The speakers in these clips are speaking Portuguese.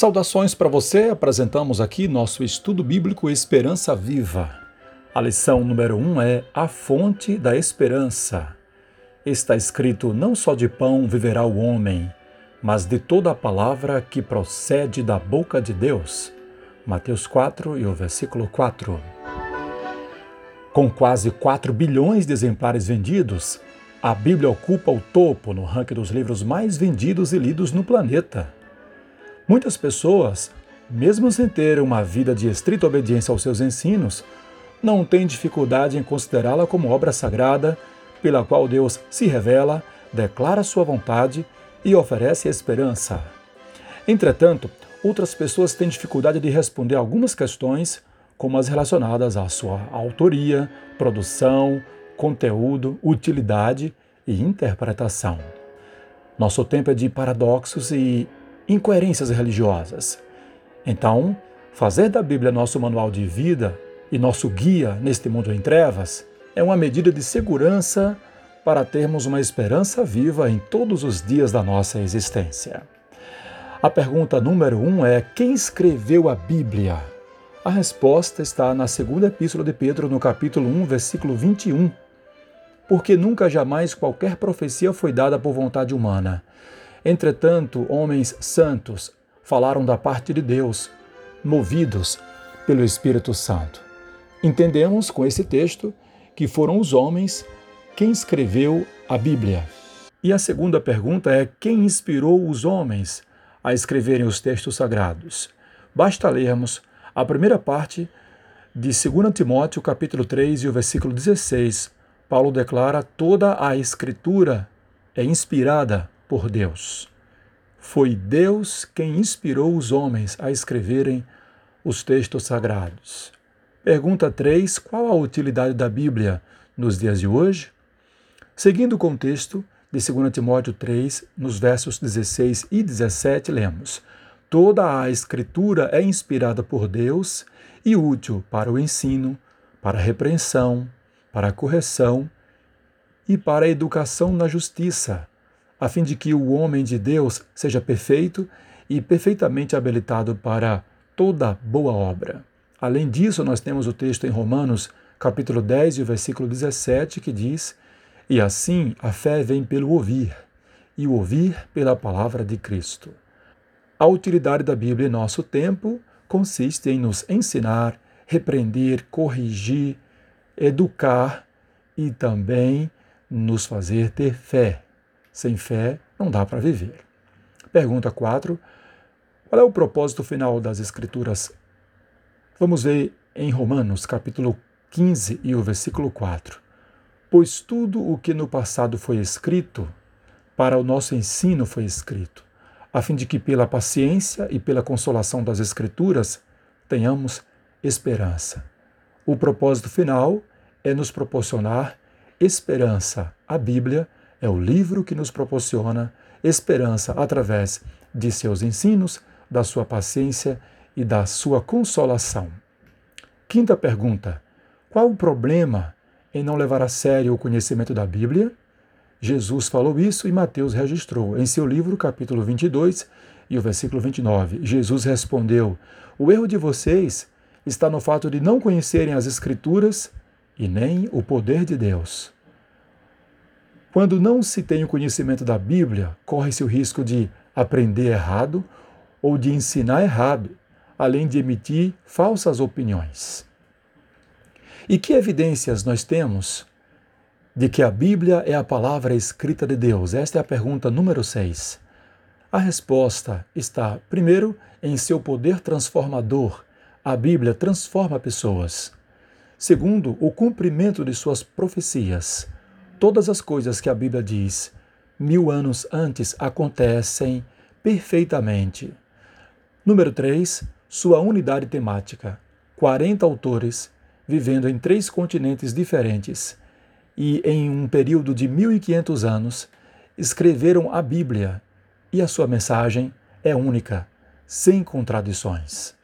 Saudações para você, apresentamos aqui nosso estudo bíblico Esperança Viva. A lição número 1 um é A Fonte da Esperança. Está escrito: Não só de pão viverá o homem, mas de toda a palavra que procede da boca de Deus. Mateus 4 e o versículo 4. Com quase 4 bilhões de exemplares vendidos, a Bíblia ocupa o topo no ranking dos livros mais vendidos e lidos no planeta. Muitas pessoas, mesmo sem ter uma vida de estrita obediência aos seus ensinos, não têm dificuldade em considerá-la como obra sagrada pela qual Deus se revela, declara sua vontade e oferece esperança. Entretanto, outras pessoas têm dificuldade de responder algumas questões, como as relacionadas à sua autoria, produção, conteúdo, utilidade e interpretação. Nosso tempo é de paradoxos e incoerências religiosas. Então, fazer da Bíblia nosso manual de vida e nosso guia neste mundo em trevas é uma medida de segurança para termos uma esperança viva em todos os dias da nossa existência. A pergunta número um é: quem escreveu a Bíblia? A resposta está na segunda epístola de Pedro, no capítulo 1, versículo 21. Porque nunca jamais qualquer profecia foi dada por vontade humana, Entretanto, homens santos falaram da parte de Deus, movidos pelo Espírito Santo. Entendemos com esse texto que foram os homens quem escreveu a Bíblia. E a segunda pergunta é: quem inspirou os homens a escreverem os textos sagrados? Basta lermos a primeira parte de 2 Timóteo, capítulo 3 e o versículo 16. Paulo declara: toda a escritura é inspirada por Deus. Foi Deus quem inspirou os homens a escreverem os textos sagrados. Pergunta 3: Qual a utilidade da Bíblia nos dias de hoje? Seguindo o contexto de 2 Timóteo 3, nos versos 16 e 17, lemos: Toda a Escritura é inspirada por Deus e útil para o ensino, para a repreensão, para a correção e para a educação na justiça, a fim de que o homem de Deus seja perfeito e perfeitamente habilitado para toda boa obra. Além disso, nós temos o texto em Romanos, capítulo 10 e versículo 17, que diz: E assim a fé vem pelo ouvir, e o ouvir pela palavra de Cristo. A utilidade da Bíblia em nosso tempo consiste em nos ensinar, repreender, corrigir, educar e também nos fazer ter fé. Sem fé não dá para viver. Pergunta 4. Qual é o propósito final das Escrituras? Vamos ver em Romanos, capítulo 15 e o versículo 4. Pois tudo o que no passado foi escrito, para o nosso ensino foi escrito, a fim de que pela paciência e pela consolação das Escrituras tenhamos esperança. O propósito final é nos proporcionar esperança. A Bíblia é o livro que nos proporciona esperança através de seus ensinos, da sua paciência e da sua consolação. Quinta pergunta: qual o problema em não levar a sério o conhecimento da Bíblia? Jesus falou isso e Mateus registrou em seu livro, capítulo 22 e o versículo 29. Jesus respondeu: O erro de vocês está no fato de não conhecerem as Escrituras e nem o poder de Deus. Quando não se tem o conhecimento da Bíblia, corre-se o risco de aprender errado ou de ensinar errado, além de emitir falsas opiniões. E que evidências nós temos de que a Bíblia é a palavra escrita de Deus? Esta é a pergunta número 6. A resposta está, primeiro, em seu poder transformador. A Bíblia transforma pessoas. Segundo, o cumprimento de suas profecias todas as coisas que a Bíblia diz mil anos antes acontecem perfeitamente. Número 3. Sua unidade temática. 40 autores vivendo em três continentes diferentes e em um período de 1500 anos escreveram a Bíblia e a sua mensagem é única, sem contradições.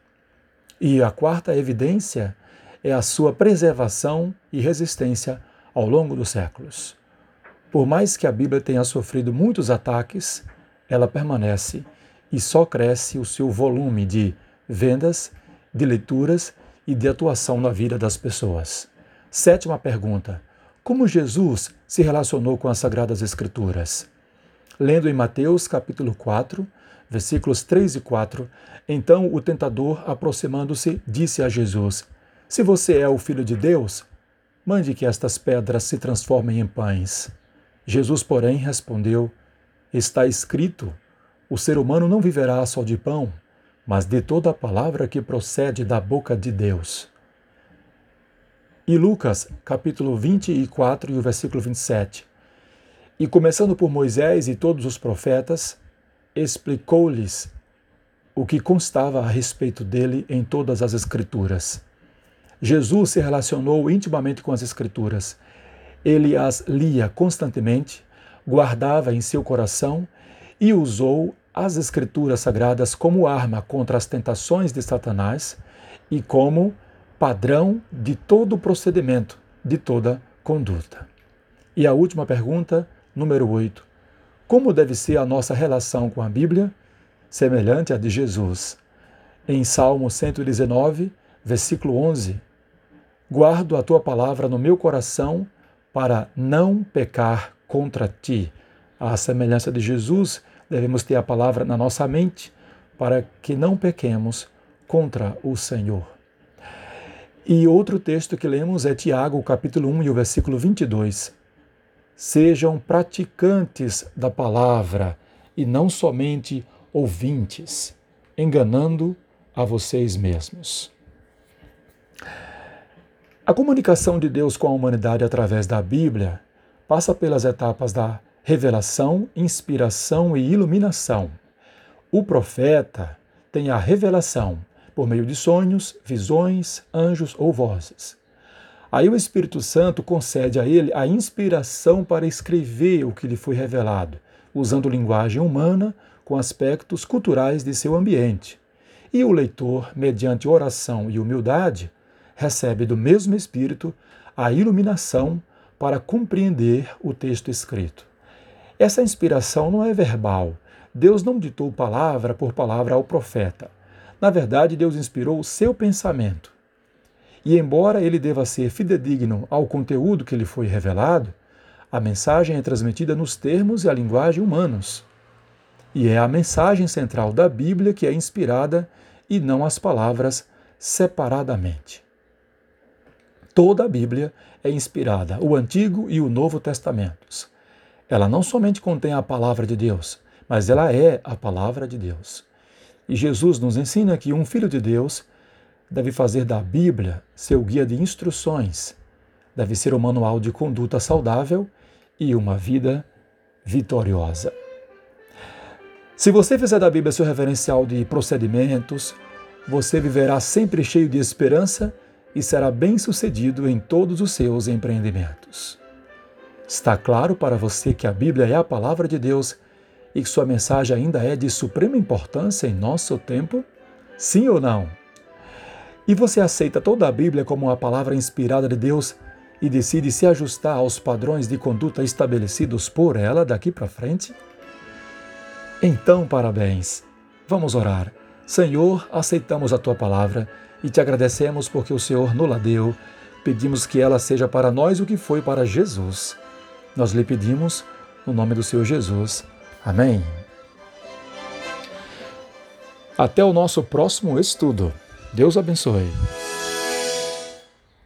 E a quarta evidência é a sua preservação e resistência ao longo dos séculos. Por mais que a Bíblia tenha sofrido muitos ataques, ela permanece e só cresce o seu volume de vendas, de leituras e de atuação na vida das pessoas. Sétima pergunta: Como Jesus se relacionou com as Sagradas Escrituras? Lendo em Mateus capítulo 4, versículos 3 e 4, então o tentador, aproximando-se, disse a Jesus: Se você é o filho de Deus, mande que estas pedras se transformem em pães. Jesus, porém, respondeu: Está escrito: O ser humano não viverá só de pão, mas de toda a palavra que procede da boca de Deus. E Lucas, capítulo 24 e o versículo 27. E começando por Moisés e todos os profetas, explicou-lhes o que constava a respeito dele em todas as Escrituras. Jesus se relacionou intimamente com as Escrituras. Ele as lia constantemente, guardava em seu coração e usou as Escrituras Sagradas como arma contra as tentações de Satanás e como padrão de todo procedimento, de toda conduta. E a última pergunta, número 8. Como deve ser a nossa relação com a Bíblia? Semelhante à de Jesus. Em Salmo 119, versículo 11: Guardo a tua palavra no meu coração para não pecar contra ti. À semelhança de Jesus, devemos ter a palavra na nossa mente para que não pequemos contra o Senhor. E outro texto que lemos é Tiago, capítulo 1 e o versículo 22. Sejam praticantes da palavra e não somente ouvintes, enganando a vocês mesmos. A comunicação de Deus com a humanidade através da Bíblia passa pelas etapas da revelação, inspiração e iluminação. O profeta tem a revelação por meio de sonhos, visões, anjos ou vozes. Aí o Espírito Santo concede a ele a inspiração para escrever o que lhe foi revelado, usando linguagem humana com aspectos culturais de seu ambiente. E o leitor, mediante oração e humildade, recebe do mesmo Espírito a iluminação para compreender o texto escrito. Essa inspiração não é verbal. Deus não ditou palavra por palavra ao profeta. Na verdade, Deus inspirou o seu pensamento. E embora ele deva ser fidedigno ao conteúdo que lhe foi revelado, a mensagem é transmitida nos termos e a linguagem humanos. E é a mensagem central da Bíblia que é inspirada e não as palavras separadamente. Toda a Bíblia é inspirada, o Antigo e o Novo Testamentos. Ela não somente contém a palavra de Deus, mas ela é a palavra de Deus. E Jesus nos ensina que um filho de Deus deve fazer da Bíblia seu guia de instruções, deve ser um manual de conduta saudável e uma vida vitoriosa. Se você fizer da Bíblia seu referencial de procedimentos, você viverá sempre cheio de esperança e será bem-sucedido em todos os seus empreendimentos. Está claro para você que a Bíblia é a palavra de Deus e que sua mensagem ainda é de suprema importância em nosso tempo? Sim ou não? E você aceita toda a Bíblia como uma palavra inspirada de Deus e decide se ajustar aos padrões de conduta estabelecidos por ela daqui para frente? Então, parabéns! Vamos orar. Senhor, aceitamos a tua palavra e te agradecemos porque o Senhor nos deu. Pedimos que ela seja para nós o que foi para Jesus. Nós lhe pedimos no nome do Senhor Jesus. Amém. Até o nosso próximo estudo. Deus abençoe.